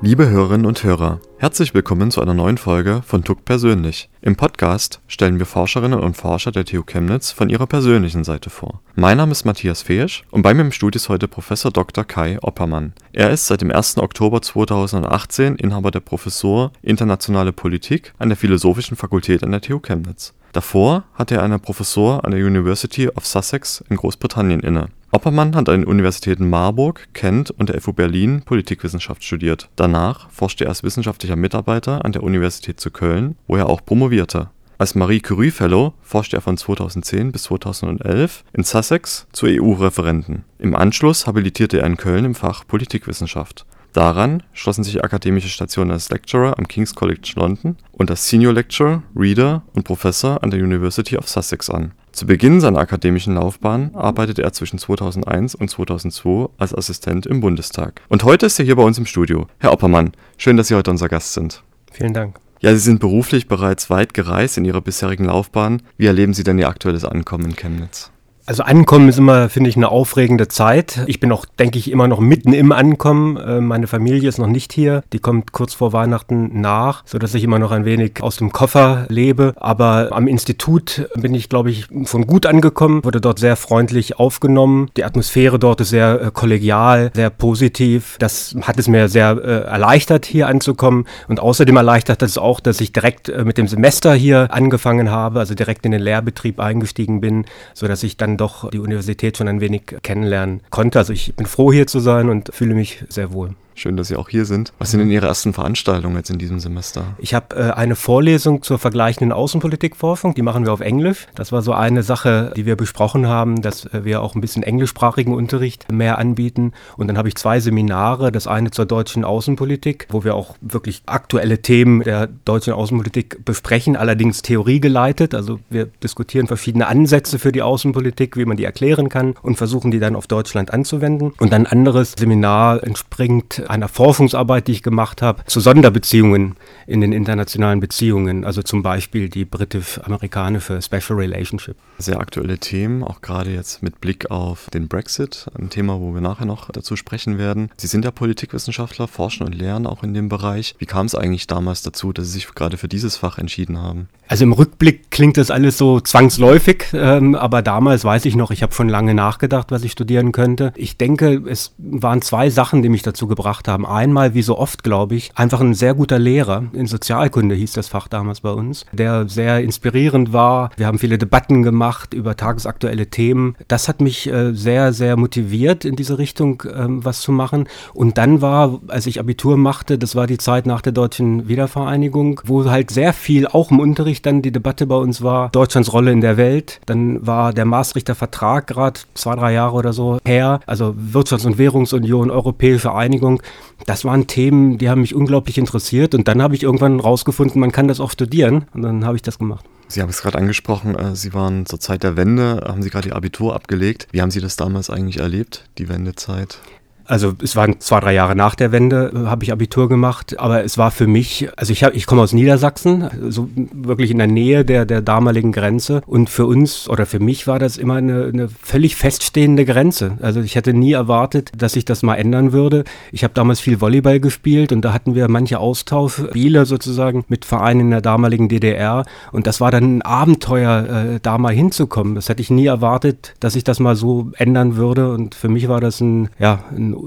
Liebe Hörerinnen und Hörer, herzlich willkommen zu einer neuen Folge von TUC Persönlich. Im Podcast stellen wir Forscherinnen und Forscher der TU Chemnitz von ihrer persönlichen Seite vor. Mein Name ist Matthias Feesch und bei mir im Studio ist heute Professor Dr. Kai Oppermann. Er ist seit dem 1. Oktober 2018 Inhaber der Professur Internationale Politik an der Philosophischen Fakultät an der TU Chemnitz. Davor hatte er eine Professur an der University of Sussex in Großbritannien inne. Oppermann hat an den Universitäten Marburg, Kent und der FU Berlin Politikwissenschaft studiert. Danach forschte er als wissenschaftlicher Mitarbeiter an der Universität zu Köln, wo er auch promovierte. Als Marie Curie Fellow forschte er von 2010 bis 2011 in Sussex zu EU-Referenten. Im Anschluss habilitierte er in Köln im Fach Politikwissenschaft. Daran schlossen sich akademische Stationen als Lecturer am King's College London und als Senior Lecturer, Reader und Professor an der University of Sussex an. Zu Beginn seiner akademischen Laufbahn arbeitete er zwischen 2001 und 2002 als Assistent im Bundestag. Und heute ist er hier bei uns im Studio. Herr Oppermann, schön, dass Sie heute unser Gast sind. Vielen Dank. Ja, Sie sind beruflich bereits weit gereist in Ihrer bisherigen Laufbahn. Wie erleben Sie denn Ihr aktuelles Ankommen in Chemnitz? Also Ankommen ist immer, finde ich, eine aufregende Zeit. Ich bin auch, denke ich, immer noch mitten im Ankommen. Äh, meine Familie ist noch nicht hier. Die kommt kurz vor Weihnachten nach, so dass ich immer noch ein wenig aus dem Koffer lebe. Aber am Institut bin ich, glaube ich, von gut angekommen, wurde dort sehr freundlich aufgenommen. Die Atmosphäre dort ist sehr äh, kollegial, sehr positiv. Das hat es mir sehr äh, erleichtert, hier anzukommen. Und außerdem erleichtert es auch, dass ich direkt mit dem Semester hier angefangen habe, also direkt in den Lehrbetrieb eingestiegen bin, so dass ich dann doch die Universität schon ein wenig kennenlernen konnte. Also ich bin froh hier zu sein und fühle mich sehr wohl. Schön, dass Sie auch hier sind. Was sind denn Ihre ersten Veranstaltungen jetzt in diesem Semester? Ich habe äh, eine Vorlesung zur vergleichenden Außenpolitikforschung, die machen wir auf Englisch. Das war so eine Sache, die wir besprochen haben, dass äh, wir auch ein bisschen englischsprachigen Unterricht mehr anbieten. Und dann habe ich zwei Seminare, das eine zur deutschen Außenpolitik, wo wir auch wirklich aktuelle Themen der deutschen Außenpolitik besprechen, allerdings theoriegeleitet. Also wir diskutieren verschiedene Ansätze für die Außenpolitik, wie man die erklären kann und versuchen die dann auf Deutschland anzuwenden. Und ein anderes Seminar entspringt einer Forschungsarbeit, die ich gemacht habe, zu Sonderbeziehungen in den internationalen Beziehungen, also zum Beispiel die britisch-amerikanische Special Relationship. Sehr aktuelle Themen, auch gerade jetzt mit Blick auf den Brexit, ein Thema, wo wir nachher noch dazu sprechen werden. Sie sind ja Politikwissenschaftler, forschen und lernen auch in dem Bereich. Wie kam es eigentlich damals dazu, dass Sie sich gerade für dieses Fach entschieden haben? Also im Rückblick klingt das alles so zwangsläufig, ähm, aber damals weiß ich noch, ich habe schon lange nachgedacht, was ich studieren könnte. Ich denke, es waren zwei Sachen, die mich dazu gebracht gemacht haben. Einmal, wie so oft, glaube ich, einfach ein sehr guter Lehrer. In Sozialkunde hieß das Fach damals bei uns, der sehr inspirierend war. Wir haben viele Debatten gemacht über tagesaktuelle Themen. Das hat mich äh, sehr, sehr motiviert, in diese Richtung ähm, was zu machen. Und dann war, als ich Abitur machte, das war die Zeit nach der deutschen Wiedervereinigung, wo halt sehr viel auch im Unterricht dann die Debatte bei uns war, Deutschlands Rolle in der Welt. Dann war der Maastrichter Vertrag gerade zwei, drei Jahre oder so her, also Wirtschafts- und Währungsunion, Europäische Einigung das waren Themen, die haben mich unglaublich interessiert. Und dann habe ich irgendwann rausgefunden, man kann das auch studieren. Und dann habe ich das gemacht. Sie haben es gerade angesprochen, äh, Sie waren zur Zeit der Wende, haben Sie gerade Ihr Abitur abgelegt. Wie haben Sie das damals eigentlich erlebt, die Wendezeit? Also es waren zwei, drei Jahre nach der Wende, äh, habe ich Abitur gemacht, aber es war für mich, also ich, hab, ich komme aus Niedersachsen, so wirklich in der Nähe der, der damaligen Grenze und für uns oder für mich war das immer eine, eine völlig feststehende Grenze. Also ich hätte nie erwartet, dass sich das mal ändern würde. Ich habe damals viel Volleyball gespielt und da hatten wir manche Austauschspiele sozusagen mit Vereinen in der damaligen DDR und das war dann ein Abenteuer, äh, da mal hinzukommen. Das hätte ich nie erwartet, dass sich das mal so ändern würde und für mich war das ein, ja, ein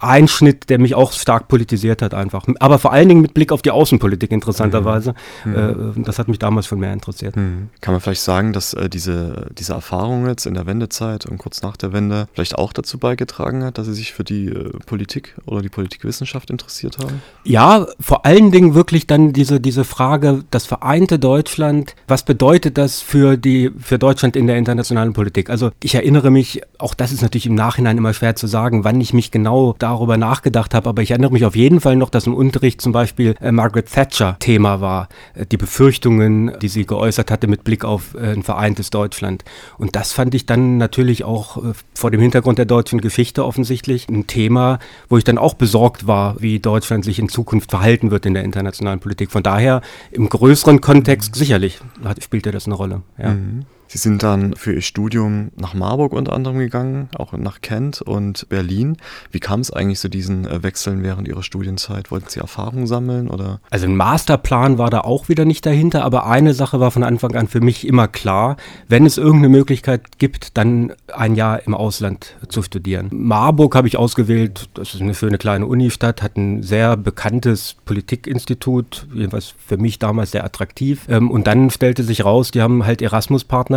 Einschnitt, der mich auch stark politisiert hat einfach. Aber vor allen Dingen mit Blick auf die Außenpolitik interessanterweise. Mhm. Äh, das hat mich damals schon mehr interessiert. Mhm. Kann man vielleicht sagen, dass äh, diese, diese Erfahrung jetzt in der Wendezeit und kurz nach der Wende vielleicht auch dazu beigetragen hat, dass Sie sich für die äh, Politik oder die Politikwissenschaft interessiert haben? Ja, vor allen Dingen wirklich dann diese, diese Frage, das vereinte Deutschland, was bedeutet das für, die, für Deutschland in der internationalen Politik? Also ich erinnere mich, auch das ist natürlich im Nachhinein immer schwer zu sagen, wann ich mich genau darüber nachgedacht habe, aber ich erinnere mich auf jeden Fall noch, dass im Unterricht zum Beispiel äh, Margaret Thatcher Thema war, äh, die Befürchtungen, die sie geäußert hatte mit Blick auf äh, ein vereintes Deutschland. Und das fand ich dann natürlich auch äh, vor dem Hintergrund der deutschen Geschichte offensichtlich ein Thema, wo ich dann auch besorgt war, wie Deutschland sich in Zukunft verhalten wird in der internationalen Politik. Von daher im größeren Kontext sicherlich hat, spielte das eine Rolle. Ja. Mhm. Sie sind dann für Ihr Studium nach Marburg unter anderem gegangen, auch nach Kent und Berlin. Wie kam es eigentlich zu diesen äh, Wechseln während Ihrer Studienzeit? Wollten Sie Erfahrung sammeln oder? Also ein Masterplan war da auch wieder nicht dahinter, aber eine Sache war von Anfang an für mich immer klar, wenn es irgendeine Möglichkeit gibt, dann ein Jahr im Ausland zu studieren. Marburg habe ich ausgewählt, das ist eine schöne kleine Unistadt, hat ein sehr bekanntes Politikinstitut, jedenfalls für mich damals sehr attraktiv. Ähm, und dann stellte sich raus, die haben halt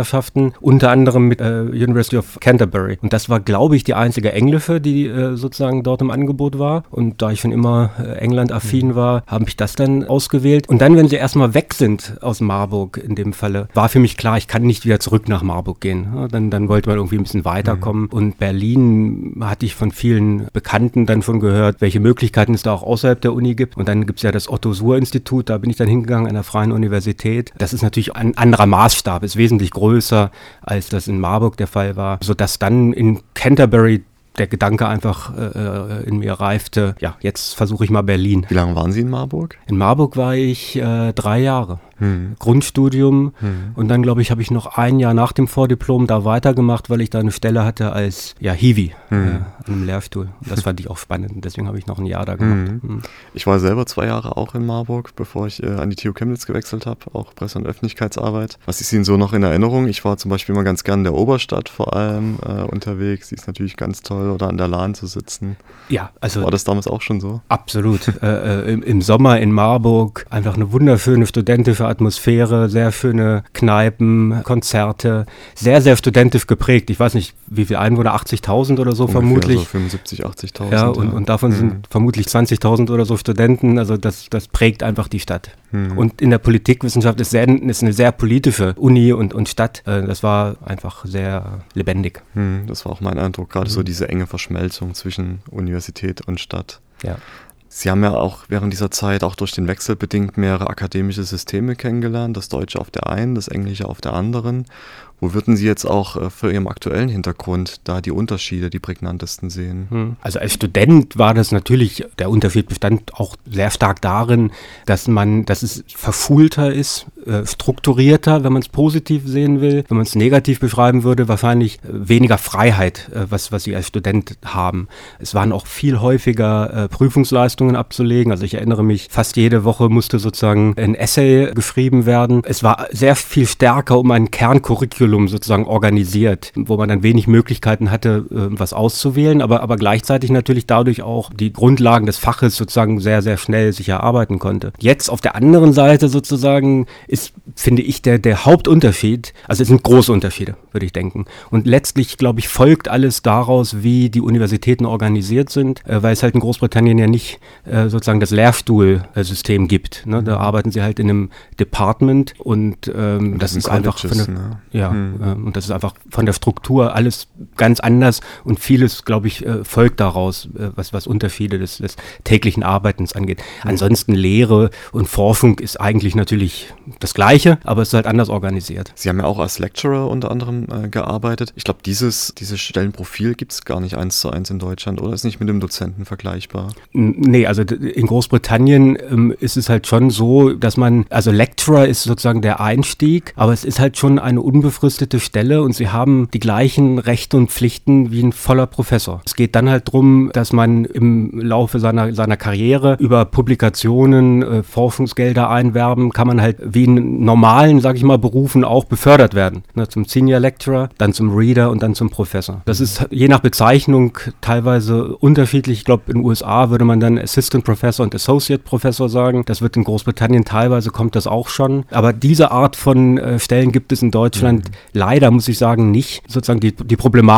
Erasmus-Partnerschaften, unter anderem mit äh, University of Canterbury. Und das war, glaube ich, die einzige englische, die äh, sozusagen dort im Angebot war. Und da ich schon immer äh, England-affin mhm. war, habe ich das dann ausgewählt. Und dann, wenn sie erstmal weg sind aus Marburg in dem Falle, war für mich klar, ich kann nicht wieder zurück nach Marburg gehen. Ja, dann, dann wollte man irgendwie ein bisschen weiterkommen. Mhm. Und Berlin hatte ich von vielen Bekannten dann schon gehört, welche Möglichkeiten es da auch außerhalb der Uni gibt. Und dann gibt es ja das Otto-Suhr-Institut, da bin ich dann hingegangen an der Freien Universität. Das ist natürlich ein anderer Maßstab, ist wesentlich größer, als das in Marburg der Fall war, sodass dann in Canterbury der Gedanke einfach äh, äh, in mir reifte, ja, jetzt versuche ich mal Berlin. Wie lange waren Sie in Marburg? In Marburg war ich äh, drei Jahre hm. Grundstudium. Hm. Und dann, glaube ich, habe ich noch ein Jahr nach dem Vordiplom da weitergemacht, weil ich da eine Stelle hatte als ja, Hiwi hm. äh, an einem Lehrstuhl. Das fand ich auch spannend. Deswegen habe ich noch ein Jahr da gemacht. Hm. Hm. Ich war selber zwei Jahre auch in Marburg, bevor ich äh, an die TU Chemnitz gewechselt habe, auch Presse- und Öffentlichkeitsarbeit. Was ist Ihnen so noch in Erinnerung? Ich war zum Beispiel mal ganz gern in der Oberstadt vor allem äh, unterwegs. Die ist natürlich ganz toll, oder an der Lahn zu sitzen. Ja, also. War das damals auch schon so? Absolut. Äh, äh, im, im, Sommer in Marburg einfach eine wunderschöne studentische Atmosphäre, sehr schöne Kneipen, Konzerte, sehr, sehr studentisch geprägt. Ich weiß nicht, wie viele Einwohner, 80.000 oder so Ungefähr vermutlich. So 75, 80.000. Ja, und, ja. und davon mhm. sind vermutlich 20.000 oder so Studenten. Also das, das prägt einfach die Stadt. Mhm. Und in der Politikwissenschaft ist, sehr, ist eine sehr politische Uni und, und Stadt. Äh, das war einfach sehr lebendig. Mhm, das war auch mein Eindruck, gerade so mhm. diese enge Verschmelzung zwischen Universität und Stadt. Ja. Sie haben ja auch während dieser Zeit auch durch den Wechsel bedingt mehrere akademische Systeme kennengelernt, das Deutsche auf der einen, das Englische auf der anderen. Wo würden Sie jetzt auch äh, für Ihren aktuellen Hintergrund da die Unterschiede, die prägnantesten sehen? Hm. Also als Student war das natürlich, der Unterschied bestand auch sehr stark darin, dass man, dass es verfuhlter ist, äh, strukturierter, wenn man es positiv sehen will. Wenn man es negativ beschreiben würde, wahrscheinlich äh, weniger Freiheit, was, was Sie als Student haben. Es waren auch viel häufiger Prüfungsleistungen abzulegen. Also ich erinnere mich, fast jede Woche musste sozusagen ein Essay geschrieben werden. Es war sehr viel stärker um ein Kerncurriculum Curriculum sozusagen organisiert, wo man dann wenig Möglichkeiten hatte, äh, was auszuwählen, aber, aber gleichzeitig natürlich dadurch auch die Grundlagen des Faches sozusagen sehr, sehr schnell sich erarbeiten konnte. Jetzt auf der anderen Seite sozusagen ist, finde ich, der, der Hauptunterschied, also es sind große Unterschiede, würde ich denken. Und letztlich, glaube ich, folgt alles daraus, wie die Universitäten organisiert sind, äh, weil es halt in Großbritannien ja nicht äh, sozusagen das Lehrstuhlsystem gibt. Ne? Da arbeiten sie halt in einem Department und ähm, das, das ist einfach von der, ne? ja, Mhm. Und das ist einfach von der Struktur alles ganz anders und vieles, glaube ich, äh, folgt daraus, äh, was, was Unterschiede des, des täglichen Arbeitens angeht. Mhm. Ansonsten Lehre und Forschung ist eigentlich natürlich das Gleiche, aber es ist halt anders organisiert. Sie haben ja auch als Lecturer unter anderem äh, gearbeitet. Ich glaube, dieses, dieses Stellenprofil gibt es gar nicht eins zu eins in Deutschland oder ist nicht mit dem Dozenten vergleichbar? Nee, also in Großbritannien ähm, ist es halt schon so, dass man, also Lecturer ist sozusagen der Einstieg, aber es ist halt schon eine unbefristete Stelle und sie haben die gleichen Rechte und Pflichten wie ein voller Professor. Es geht dann halt darum, dass man im Laufe seiner, seiner Karriere über Publikationen, äh, Forschungsgelder einwerben, kann man halt wie in normalen, sag ich mal, Berufen auch befördert werden. Ne, zum Senior Lecturer, dann zum Reader und dann zum Professor. Das ist je nach Bezeichnung teilweise unterschiedlich. Ich glaube, in den USA würde man dann Assistant Professor und Associate Professor sagen. Das wird in Großbritannien teilweise kommt das auch schon. Aber diese Art von äh, Stellen gibt es in Deutschland mhm leider, muss ich sagen, nicht sozusagen die, die Problematik,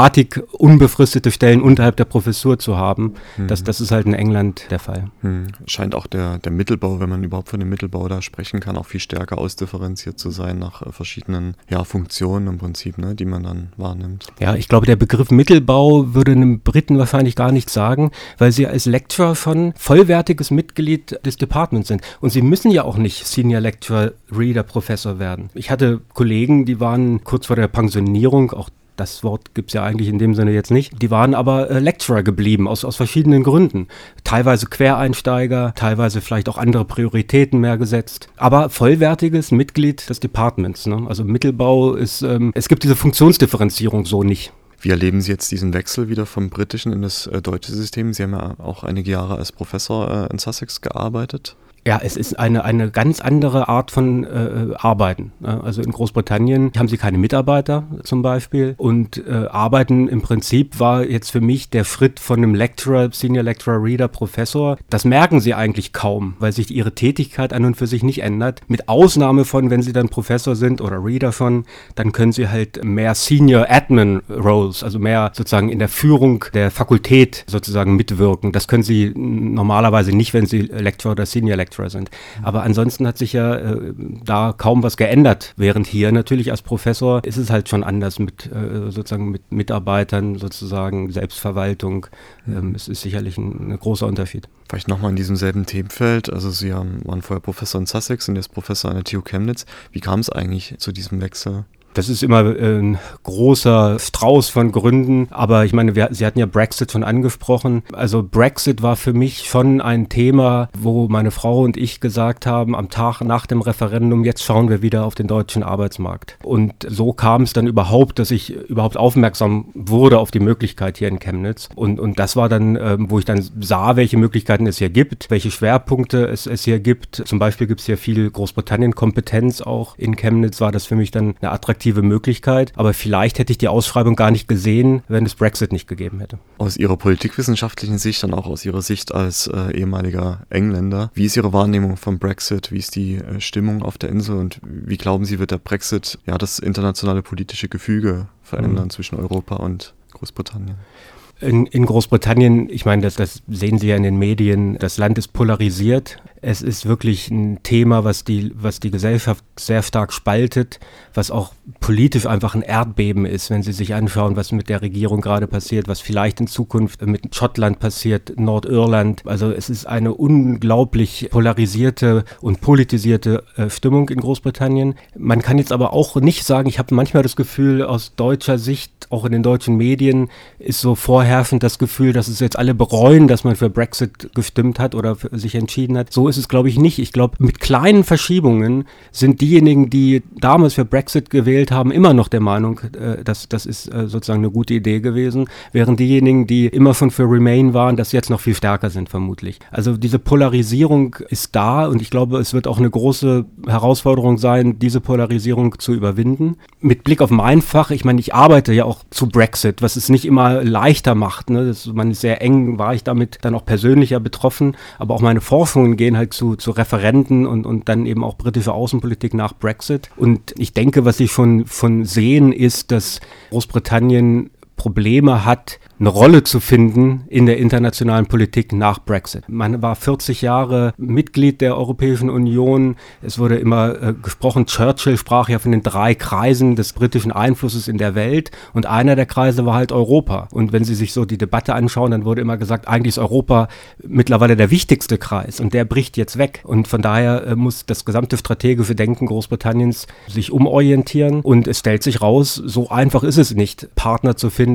unbefristete Stellen unterhalb der Professur zu haben. Mhm. Das, das ist halt in England der Fall. Mhm. Scheint auch der, der Mittelbau, wenn man überhaupt von dem Mittelbau da sprechen kann, auch viel stärker ausdifferenziert zu sein nach äh, verschiedenen ja, Funktionen im Prinzip, ne, die man dann wahrnimmt. Ja, ich glaube, der Begriff Mittelbau würde einem Briten wahrscheinlich gar nichts sagen, weil sie als Lecturer schon vollwertiges Mitglied des Departments sind. Und sie müssen ja auch nicht Senior Lecturer, Reader, Professor werden. Ich hatte Kollegen, die waren kurz vor der Pensionierung, auch das Wort gibt es ja eigentlich in dem Sinne jetzt nicht, die waren aber äh, Lecturer geblieben, aus, aus verschiedenen Gründen. Teilweise Quereinsteiger, teilweise vielleicht auch andere Prioritäten mehr gesetzt, aber vollwertiges Mitglied des Departments. Ne? Also Mittelbau ist, ähm, es gibt diese Funktionsdifferenzierung so nicht. Wie erleben Sie jetzt diesen Wechsel wieder vom britischen in das äh, deutsche System? Sie haben ja auch einige Jahre als Professor äh, in Sussex gearbeitet. Ja, es ist eine, eine ganz andere Art von äh, Arbeiten. Also in Großbritannien haben sie keine Mitarbeiter zum Beispiel und äh, Arbeiten im Prinzip war jetzt für mich der Schritt von einem Lecturer, Senior Lecturer, Reader, Professor. Das merken sie eigentlich kaum, weil sich ihre Tätigkeit an und für sich nicht ändert. Mit Ausnahme von, wenn sie dann Professor sind oder Reader schon, dann können sie halt mehr Senior Admin Roles, also mehr sozusagen in der Führung der Fakultät sozusagen mitwirken. Das können sie normalerweise nicht, wenn sie Lecturer oder Senior Lecturer Lecturer sind. Aber ansonsten hat sich ja äh, da kaum was geändert, während hier natürlich als Professor ist es halt schon anders mit äh, sozusagen mit Mitarbeitern, sozusagen Selbstverwaltung. Ähm, es ist sicherlich ein, ein großer Unterschied. Vielleicht nochmal in diesem selben Themenfeld. Also Sie haben, waren vorher Professor in Sussex und jetzt Professor an der TU Chemnitz. Wie kam es eigentlich zu diesem Wechsel? Das ist immer äh, ein großer Strauß von Gründen. Aber ich meine, wir, Sie hatten ja Brexit schon angesprochen. Also Brexit war für mich schon ein Thema, wo meine Frau und ich gesagt haben, am Tag nach dem Referendum, jetzt schauen wir wieder auf den deutschen Arbeitsmarkt. Und so kam es dann überhaupt, dass ich überhaupt aufmerksam wurde auf die Möglichkeit hier in Chemnitz. Und, und das war dann, äh, wo ich dann sah, welche Möglichkeiten es hier gibt, welche Schwerpunkte es, es hier gibt. Zum Beispiel gibt es hier viel Großbritannien-Kompetenz auch in Chemnitz, war das für mich dann eine attraktive attraktive Möglichkeit. Aber vielleicht hätte ich die Ausschreibung gar nicht gesehen, wenn es Brexit nicht gegeben hätte. Aus Ihrer politikwissenschaftlichen Sicht, dann auch aus Ihrer Sicht als äh, ehemaliger Engländer, wie ist Ihre Wahrnehmung vom Brexit? Wie ist die äh, Stimmung auf der Insel und wie glauben Sie, wird der Brexit ja das internationale politische Gefüge verändern mhm. zwischen Europa und Großbritannien? In, in, Großbritannien, ich meine, das, das sehen Sie ja in den Medien, das Land ist polarisiert. Es ist wirklich ein Thema, was die, was die Gesellschaft sehr stark spaltet, was auch politisch einfach ein Erdbeben ist, wenn Sie sich anschauen, was mit der Regierung gerade passiert, was vielleicht in Zukunft mit Schottland passiert, Nordirland. Also es ist eine unglaublich polarisierte und politisierte äh, Stimmung in Großbritannien. Man kann jetzt aber auch nicht sagen, ich habe manchmal das Gefühl, aus deutscher Sicht, auch in den deutschen Medien, ist so vorherrschend das Gefühl, dass es jetzt alle bereuen, dass man für Brexit gestimmt hat oder sich entschieden hat. So ist es, glaube ich, nicht. Ich glaube, mit kleinen Verschiebungen sind diejenigen, die damals für Brexit gewählt haben, immer noch der Meinung, äh, dass das ist äh, sozusagen eine gute Idee gewesen, während diejenigen, die immer schon für Remain waren, das jetzt noch viel stärker sind, vermutlich. Also diese Polarisierung ist da und ich glaube, es wird auch eine große Herausforderung sein, diese Polarisierung zu überwinden. Mit Blick auf mein Fach, ich meine, ich arbeite ja auch zu Brexit, was es nicht immer leichter macht. Ne? Das, man ist sehr eng, war ich damit dann auch persönlicher betroffen, aber auch meine Forschungen gehen halt zu, zu Referenten und, und dann eben auch britische Außenpolitik nach Brexit. Und ich denke, was Sie schon von sehen, ist, dass Großbritannien Probleme hat, eine Rolle zu finden in der internationalen Politik nach Brexit. Man war 40 Jahre Mitglied der Europäischen Union. Es wurde immer äh, gesprochen, Churchill sprach ja von den drei Kreisen des britischen Einflusses in der Welt und einer der Kreise war halt Europa. Und wenn Sie sich so die Debatte anschauen, dann wurde immer gesagt, eigentlich ist Europa mittlerweile der wichtigste Kreis und der bricht jetzt weg. Und von daher äh, muss das gesamte strategische Denken Großbritanniens sich umorientieren und es stellt sich raus, so einfach ist es nicht, Partner zu finden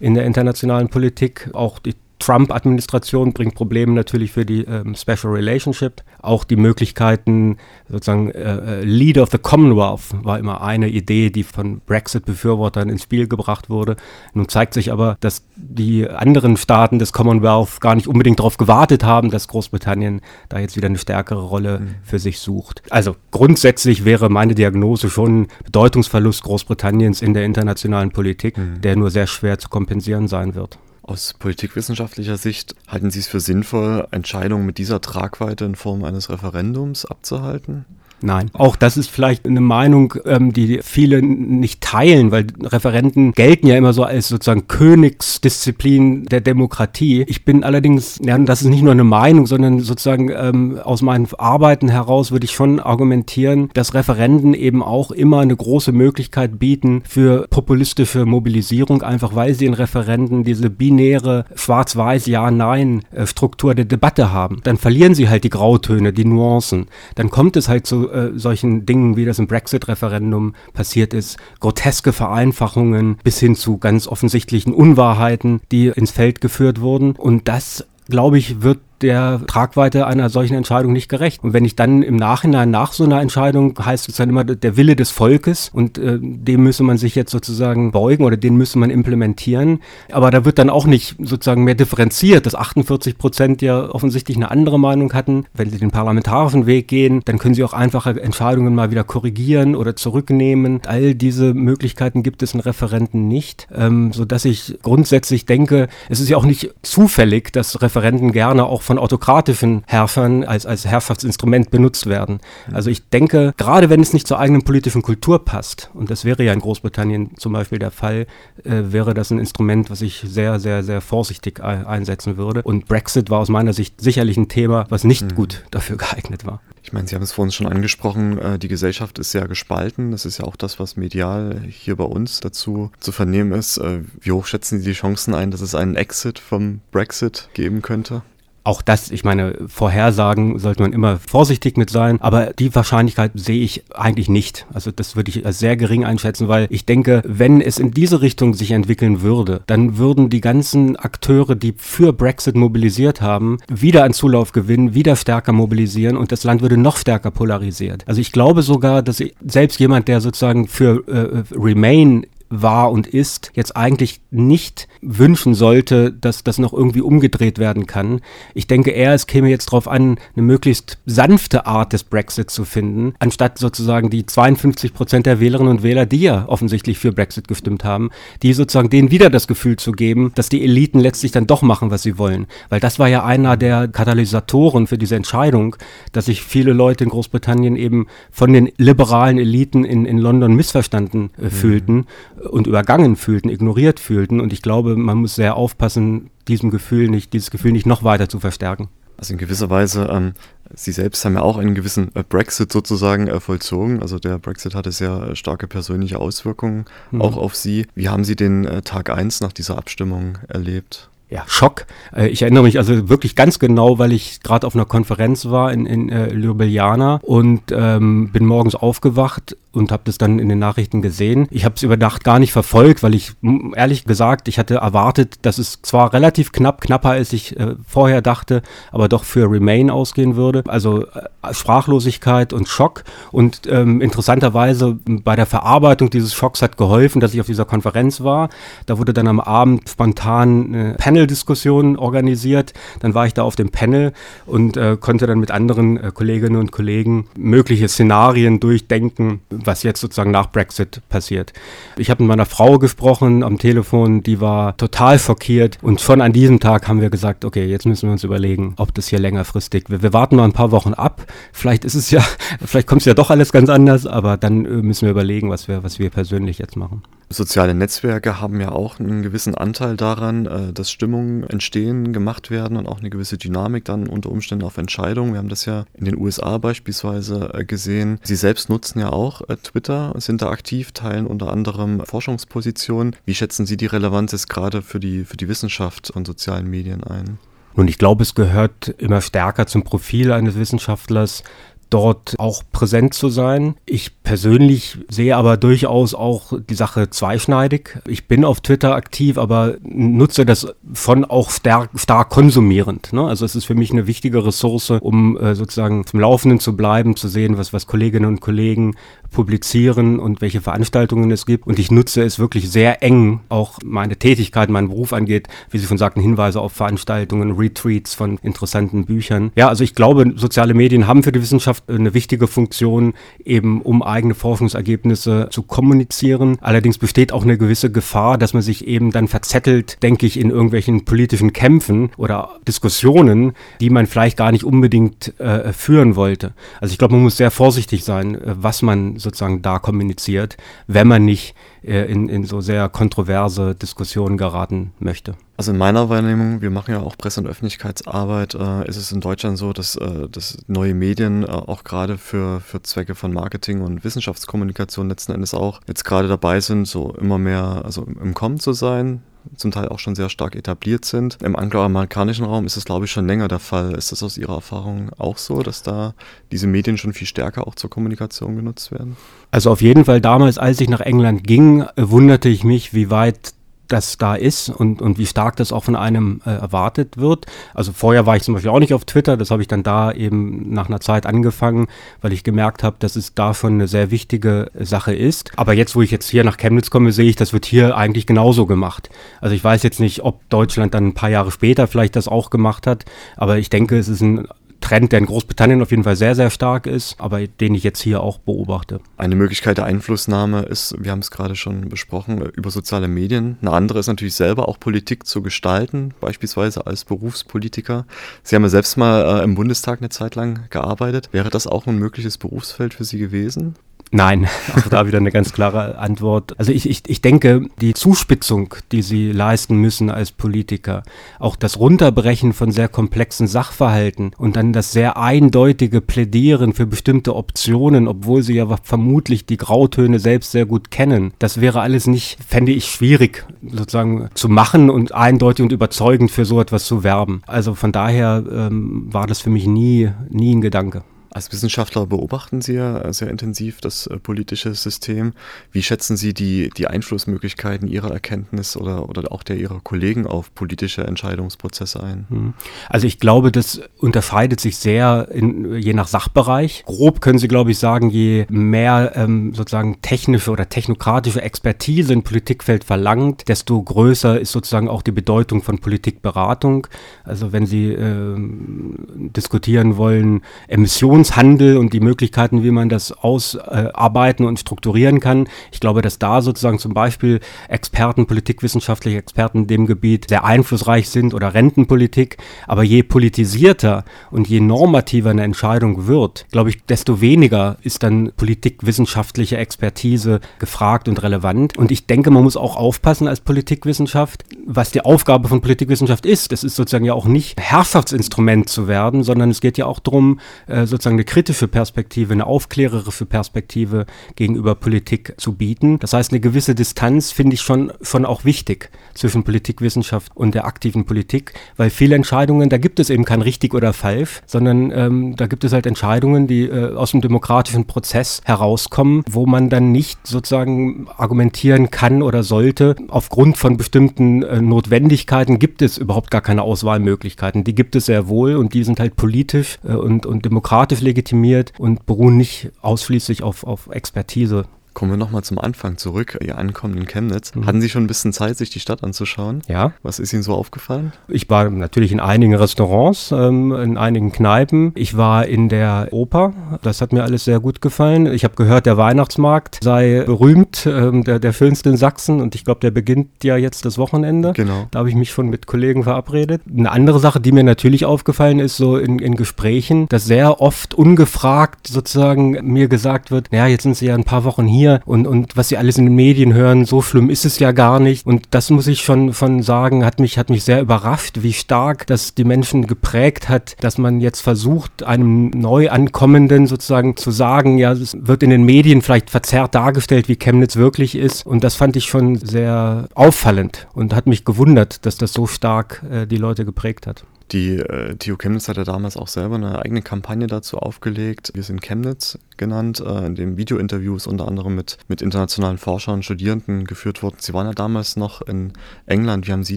in der internationalen internationalen Politik. Auch die Trump-Administration bringt Probleme natürlich für die ähm, Special Relationship. Auch die Möglichkeiten, sozusagen äh, äh, Leader of the Commonwealth war immer eine Idee, die von Brexit-Befürwortern ins Spiel gebracht wurde. Nun zeigt sich aber, dass die anderen Staaten des Commonwealth gar nicht unbedingt darauf gewartet haben, dass Großbritannien da jetzt wieder eine stärkere Rolle mhm. für sich sucht. Also grundsätzlich wäre meine Diagnose schon Bedeutungsverlust Großbritanniens in der internationalen Politik, mhm. der nur sehr schwer zu kompensieren sein wird. Aus politikwissenschaftlicher Sicht halten Sie es für sinnvoll, Entscheidungen mit dieser Tragweite in Form eines Referendums abzuhalten? Nein, auch das ist vielleicht eine Meinung, ähm, die viele nicht teilen, weil Referenten gelten ja immer so als sozusagen Königsdisziplin der Demokratie. Ich bin allerdings, ja, das ist nicht nur eine Meinung, sondern sozusagen ähm, aus meinen Arbeiten heraus würde ich schon argumentieren, dass Referenten eben auch immer eine große Möglichkeit bieten für populistische Mobilisierung, einfach weil sie in Referenten diese binäre Schwarz-Weiß, Ja-Nein-Struktur der Debatte haben. Dann verlieren sie halt die Grautöne, die Nuancen. Dann kommt es halt zu äh, solchen Dingen, wie das im Brexit-Referendum passiert ist, groteske Vereinfachungen bis hin zu ganz offensichtlichen Unwahrheiten, die ins Feld geführt wurden. Und das glaube ich, wird der Tragweite einer solchen Entscheidung nicht gerecht. Und wenn ich dann im Nachhinein nach so einer Entscheidung heißt es dann immer der Wille des Volkes und äh, dem müsse man sich jetzt sozusagen beugen oder den müsse man implementieren. Aber da wird dann auch nicht sozusagen mehr differenziert, dass 48 Prozent ja offensichtlich eine andere Meinung hatten. Wenn sie den parlamentarischen Weg gehen, dann können sie auch einfache Entscheidungen mal wieder korrigieren oder zurücknehmen. All diese Möglichkeiten gibt es in Referenten nicht, ähm, so dass ich grundsätzlich denke, es ist ja auch nicht zufällig, dass Referenten gerne auch von autokratischen Herrschern als, als Herrschaftsinstrument benutzt werden. Also ich denke, gerade wenn es nicht zur eigenen politischen Kultur passt, und das wäre ja in Großbritannien zum Beispiel der Fall, äh, wäre das ein Instrument, was ich sehr, sehr, sehr vorsichtig einsetzen würde. Und Brexit war aus meiner Sicht sicherlich ein Thema, was nicht mhm. gut dafür geeignet war. Ich meine, Sie haben es vorhin schon angesprochen, äh, die Gesellschaft ist sehr gespalten. Das ist ja auch das, was medial hier bei uns dazu zu vernehmen ist. Äh, wie hoch schätzen Sie die Chancen ein, dass es einen Exit vom Brexit geben könnte? Auch das, ich meine, Vorhersagen sollte man immer vorsichtig mit sein, aber die Wahrscheinlichkeit sehe ich eigentlich nicht. Also das würde ich sehr gering einschätzen, weil ich denke, wenn es in diese Richtung sich entwickeln würde, dann würden die ganzen Akteure, die für Brexit mobilisiert haben, wieder einen Zulauf gewinnen, wieder stärker mobilisieren und das Land würde noch stärker polarisiert. Also ich glaube sogar, dass selbst jemand, der sozusagen für äh, Remain war und ist, jetzt eigentlich nicht wünschen sollte, dass das noch irgendwie umgedreht werden kann. Ich denke eher, es käme jetzt darauf an, eine möglichst sanfte Art des Brexit zu finden, anstatt sozusagen die 52 Prozent der Wählerinnen und Wähler, die ja offensichtlich für Brexit gestimmt haben, die sozusagen denen wieder das Gefühl zu geben, dass die Eliten letztlich dann doch machen, was sie wollen. Weil das war ja einer der Katalysatoren für diese Entscheidung, dass sich viele Leute in Großbritannien eben von den liberalen Eliten in, in London missverstanden äh, mhm. fühlten und übergangen fühlten, ignoriert fühlten. Und ich glaube, man muss sehr aufpassen, diesem Gefühl nicht, dieses Gefühl nicht noch weiter zu verstärken. Also in gewisser Weise, ähm, Sie selbst haben ja auch einen gewissen äh, Brexit sozusagen äh, vollzogen. Also der Brexit hatte sehr starke persönliche Auswirkungen mhm. auch auf Sie. Wie haben Sie den äh, Tag 1 nach dieser Abstimmung erlebt? ja, Schock. Äh, ich erinnere mich also wirklich ganz genau, weil ich gerade auf einer Konferenz war in, in äh, Ljubljana und ähm, bin morgens aufgewacht und habe das dann in den Nachrichten gesehen. Ich habe es über Nacht gar nicht verfolgt, weil ich ehrlich gesagt, ich hatte erwartet, dass es zwar relativ knapp, knapper als ich äh, vorher dachte, aber doch für Remain ausgehen würde. Also äh, Sprachlosigkeit und Schock. Und ähm, interessanterweise bei der Verarbeitung dieses Schocks hat geholfen, dass ich auf dieser Konferenz war. Da wurde dann am Abend spontan eine Panel-Diskussion organisiert. Dann war ich da auf dem Panel und äh, konnte dann mit anderen äh, Kolleginnen und Kollegen mögliche Szenarien durchdenken, was jetzt sozusagen nach Brexit passiert. Ich habe mit meiner Frau gesprochen am Telefon, die war total schockiert und schon an diesem Tag haben wir gesagt, okay, jetzt müssen wir uns überlegen, ob das hier längerfristig, wir, wir warten mal ein paar Wochen ab, vielleicht ist es ja, vielleicht kommt es ja doch alles ganz anders, aber dann äh, müssen wir überlegen, was wir, was wir persönlich jetzt machen. Soziale Netzwerke haben ja auch einen gewissen Anteil daran, äh, dass Stimmungen entstehen, gemacht werden und auch eine gewisse Dynamik dann unter Umständen auf Entscheidungen. Wir haben das ja in den USA beispielsweise äh, gesehen. Sie selbst nutzen ja auch äh, Twitter, sind da aktiv, teilen unter anderem Forschungspositionen. Wie schätzen Sie die Relevanz jetzt gerade für die, für die Wissenschaft und sozialen Medien ein? Und ich glaube, es gehört immer stärker zum Profil eines Wissenschaftlers, dort auch präsent zu sein. Ich persönlich sehe aber durchaus auch die Sache zweischneidig. Ich bin auf Twitter aktiv, aber nutze das schon auch stark, stark konsumierend. Ne? Also es ist für mich eine wichtige Ressource, um äh, sozusagen zum Laufenden zu bleiben, zu sehen, was, was Kolleginnen und Kollegen publizieren und welche Veranstaltungen es gibt. Und ich nutze es wirklich sehr eng, auch meine Tätigkeit, meinen Beruf angeht, wie Sie schon sagten, Hinweise auf Veranstaltungen, Retweets von interessanten Büchern. Ja, also ich glaube, soziale Medien haben für die Wissenschaft eine wichtige Funktion, eben um eigene Forschungsergebnisse zu kommunizieren. Allerdings besteht auch eine gewisse Gefahr, dass man sich eben dann verzettelt, denke ich, in irgendwelchen politischen Kämpfen oder Diskussionen, die man vielleicht gar nicht unbedingt äh, führen wollte. Also ich glaube, man muss sehr vorsichtig sein, äh, was man sozusagen da kommuniziert, wenn man nicht äh, in, in so sehr kontroverse Diskussionen geraten möchte. Also in meiner Wahrnehmung, wir machen ja auch Presse- und Öffentlichkeitsarbeit, äh, ist es in Deutschland so, dass, äh, dass neue Medien äh, auch gerade für, für Zwecke von Marketing und Wissenschaftskommunikation letzten Endes auch jetzt gerade dabei sind, so immer mehr also im Kommen zu sein zum Teil auch schon sehr stark etabliert sind. Im angloamerikanischen Raum ist das, glaube ich, schon länger der Fall. Ist das aus Ihrer Erfahrung auch so, dass da diese Medien schon viel stärker auch zur Kommunikation genutzt werden? Also auf jeden Fall damals, als ich nach England ging, wunderte ich mich, wie weit das da ist und, und wie stark das auch von einem äh, erwartet wird. Also vorher war ich zum Beispiel auch nicht auf Twitter, das habe ich dann da eben nach einer Zeit angefangen, weil ich gemerkt habe, dass es da schon eine sehr wichtige Sache ist. Aber jetzt, wo ich jetzt hier nach Chemnitz komme, sehe ich, das wird hier eigentlich genauso gemacht. Also ich weiß jetzt nicht, ob Deutschland dann ein paar Jahre später vielleicht das auch gemacht hat, aber ich denke, es ist ein Trend, der in Großbritannien auf jeden Fall sehr, sehr stark ist, aber den ich jetzt hier auch beobachte. Eine Möglichkeit der Einflussnahme ist, wir haben es gerade schon besprochen, über soziale Medien. Eine andere ist natürlich selber auch Politik zu gestalten, beispielsweise als Berufspolitiker. Sie haben ja selbst mal äh, im Bundestag eine Zeit lang gearbeitet. Wäre das auch ein mögliches Berufsfeld für Sie gewesen? Nein, auch da wieder eine ganz klare Antwort. Also ich, ich, ich denke, die Zuspitzung, die sie leisten müssen als Politiker, auch das Runterbrechen von sehr komplexen Sachverhalten und dann das sehr eindeutige Plädieren für bestimmte Optionen, obwohl sie ja vermutlich die Grautöne selbst sehr gut kennen, das wäre alles nicht, fände ich schwierig sozusagen zu machen und eindeutig und überzeugend für so etwas zu werben. Also von daher ähm, war das für mich nie, nie ein Gedanke. Als Wissenschaftler beobachten Sie ja sehr intensiv das äh, politische System. Wie schätzen Sie die, die Einflussmöglichkeiten Ihrer Erkenntnis oder, oder auch der Ihrer Kollegen auf politische Entscheidungsprozesse ein? Hm. Also ich glaube, das unterscheidet sich sehr in, je nach Sachbereich. Grob können Sie, glaube ich, sagen, je mehr ähm, sozusagen technische oder technokratische Expertise ein Politikfeld verlangt, desto größer ist sozusagen auch die Bedeutung von Politikberatung. Also wenn Sie ähm, diskutieren wollen, Emissions Emissionshandel und die Möglichkeiten, wie man das ausarbeiten und strukturieren kann. Ich glaube, dass da sozusagen zum Beispiel Experten, politikwissenschaftliche Experten in dem Gebiet sehr einflussreich sind oder Rentenpolitik. Aber je politisierter und je normativer eine Entscheidung wird, glaube ich, desto weniger ist dann politikwissenschaftliche Expertise gefragt und relevant. Und ich denke, man muss auch aufpassen als Politikwissenschaft, was die Aufgabe von Politikwissenschaft ist. Es ist sozusagen ja auch nicht Herrschaftsinstrument zu werden, sondern es geht ja auch darum, äh, sozusagen eine kritische Perspektive, eine aufklärerische Perspektive gegenüber Politik zu bieten. Das heißt, eine gewisse Distanz finde ich schon, schon auch wichtig zwischen Politikwissenschaft und der aktiven Politik, weil viele Entscheidungen, da gibt es eben kein richtig oder falsch, sondern ähm, da gibt es halt Entscheidungen, die äh, aus dem demokratischen Prozess herauskommen, wo man dann nicht sozusagen argumentieren kann oder sollte, aufgrund von bestimmten äh, Notwendigkeiten gibt es überhaupt gar keine Auswahlmöglichkeiten. Die gibt es sehr wohl und die sind halt politisch äh, und, und demokratisch legitimiert und beruhen nicht ausschließlich auf, auf Expertise. Kommen wir nochmal zum Anfang zurück, Ihr Ankommen in Chemnitz. Mhm. Hatten Sie schon ein bisschen Zeit, sich die Stadt anzuschauen? Ja. Was ist Ihnen so aufgefallen? Ich war natürlich in einigen Restaurants, ähm, in einigen Kneipen. Ich war in der Oper. Das hat mir alles sehr gut gefallen. Ich habe gehört, der Weihnachtsmarkt sei berühmt, ähm, der, der schönste in Sachsen. Und ich glaube, der beginnt ja jetzt das Wochenende. Genau. Da habe ich mich schon mit Kollegen verabredet. Eine andere Sache, die mir natürlich aufgefallen ist, so in, in Gesprächen, dass sehr oft ungefragt sozusagen mir gesagt wird, ja, jetzt sind Sie ja ein paar Wochen hier hier und, und was sie alles in den Medien hören, so schlimm ist es ja gar nicht. Und das muss ich schon von sagen, hat mich, hat mich sehr überrascht, wie stark das die Menschen geprägt hat, dass man jetzt versucht, einem Neuankommenden sozusagen zu sagen, ja, es wird in den Medien vielleicht verzerrt dargestellt, wie Chemnitz wirklich ist. Und das fand ich schon sehr auffallend und hat mich gewundert, dass das so stark äh, die Leute geprägt hat. Die äh, TU Chemnitz hat ja damals auch selber eine eigene Kampagne dazu aufgelegt. Wir sind Chemnitz genannt, äh, in dem Videointerviews unter anderem mit, mit internationalen Forschern und Studierenden geführt wurden. Sie waren ja damals noch in England. Wie haben Sie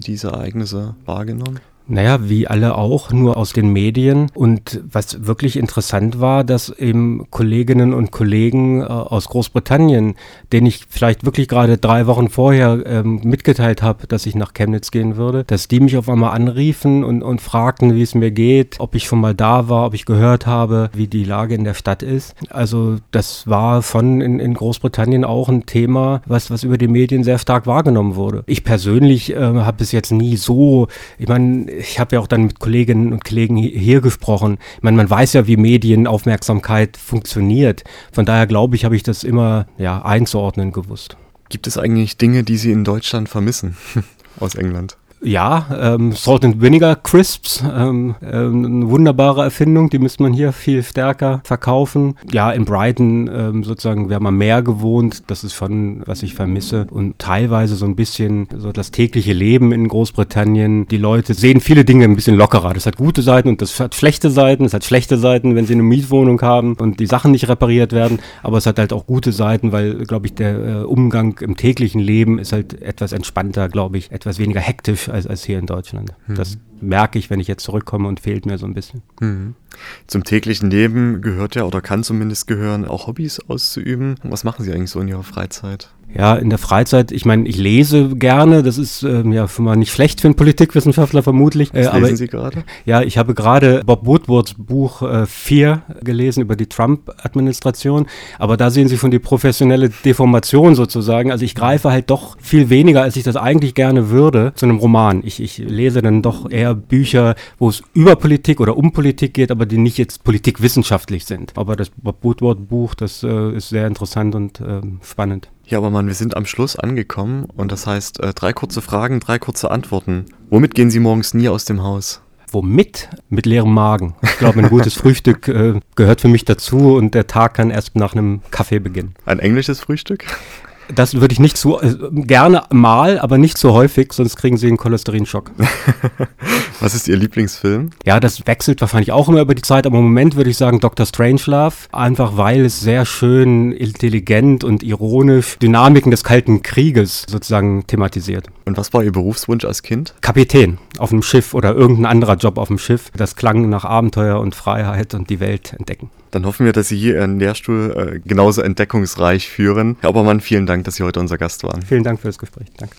diese Ereignisse wahrgenommen? Naja, wie alle auch, nur aus den Medien. Und was wirklich interessant war, dass eben Kolleginnen und Kollegen äh, aus Großbritannien, denen ich vielleicht wirklich gerade drei Wochen vorher ähm, mitgeteilt habe, dass ich nach Chemnitz gehen würde, dass die mich auf einmal anriefen und, und fragten, wie es mir geht, ob ich schon mal da war, ob ich gehört habe, wie die Lage in der Stadt ist. Also das war von in, in Großbritannien auch ein Thema, was, was über die Medien sehr stark wahrgenommen wurde. Ich persönlich äh, habe es jetzt nie so, ich meine, ich habe ja auch dann mit Kolleginnen und Kollegen hier gesprochen. Ich meine, man weiß ja, wie Medienaufmerksamkeit funktioniert. Von daher glaube ich, habe ich das immer ja, einzuordnen gewusst. Gibt es eigentlich Dinge, die Sie in Deutschland vermissen aus England? Ja, ähm, Salt and Vinegar Crisps, ähm, ähm, eine wunderbare Erfindung, die müsste man hier viel stärker verkaufen. Ja, in Brighton ähm, sozusagen wäre man mehr gewohnt, das ist schon, was ich vermisse. Und teilweise so ein bisschen so das tägliche Leben in Großbritannien. Die Leute sehen viele Dinge ein bisschen lockerer. Das hat gute Seiten und das hat schlechte Seiten. Es hat schlechte Seiten, wenn sie eine Mietwohnung haben und die Sachen nicht repariert werden. Aber es hat halt auch gute Seiten, weil, glaube ich, der äh, Umgang im täglichen Leben ist halt etwas entspannter, glaube ich, etwas weniger hektisch als, als hier in Deutschland. Mhm. Das merke ich, wenn ich jetzt zurückkomme und fehlt mir so ein bisschen. Mhm. Zum täglichen Leben gehört ja oder kann zumindest gehören, auch Hobbys auszuüben. Was machen Sie eigentlich so in Ihrer Freizeit? Ja, in der Freizeit, ich meine, ich lese gerne, das ist ähm, ja schon mal nicht schlecht für einen Politikwissenschaftler vermutlich. Äh, Was lesen aber, Sie gerade? Ja, ich habe gerade Bob Woodwards Buch äh, 4 gelesen über die Trump-Administration, aber da sehen Sie schon die professionelle Deformation sozusagen. Also ich greife halt doch viel weniger, als ich das eigentlich gerne würde, zu einem Roman. Ich, ich lese dann doch eher Bücher, wo es über Politik oder um Politik geht, aber die nicht jetzt politikwissenschaftlich sind. Aber das Bob Woodward Buch, das äh, ist sehr interessant und äh, spannend. Ja, aber Mann, wir sind am Schluss angekommen und das heißt, äh, drei kurze Fragen, drei kurze Antworten. Womit gehen Sie morgens nie aus dem Haus? Womit? Mit leerem Magen. Ich glaube, ein gutes Frühstück äh, gehört für mich dazu und der Tag kann erst nach einem Kaffee beginnen. Ein englisches Frühstück? Das würde ich nicht so äh, gerne mal, aber nicht so häufig, sonst kriegen Sie einen Cholesterinschock. Was ist Ihr Lieblingsfilm? Ja, das wechselt wahrscheinlich auch immer über die Zeit, aber im Moment würde ich sagen Dr. Strangelove, einfach weil es sehr schön, intelligent und ironisch Dynamiken des Kalten Krieges sozusagen thematisiert. Und was war Ihr Berufswunsch als Kind? Kapitän auf einem Schiff oder irgendein anderer Job auf dem Schiff. Das klang nach Abenteuer und Freiheit und die Welt entdecken. Dann hoffen wir, dass Sie hier Ihren Lehrstuhl äh, genauso entdeckungsreich führen. Herr Obermann, vielen Dank, dass Sie heute unser Gast waren. Vielen Dank für das Gespräch. Danke.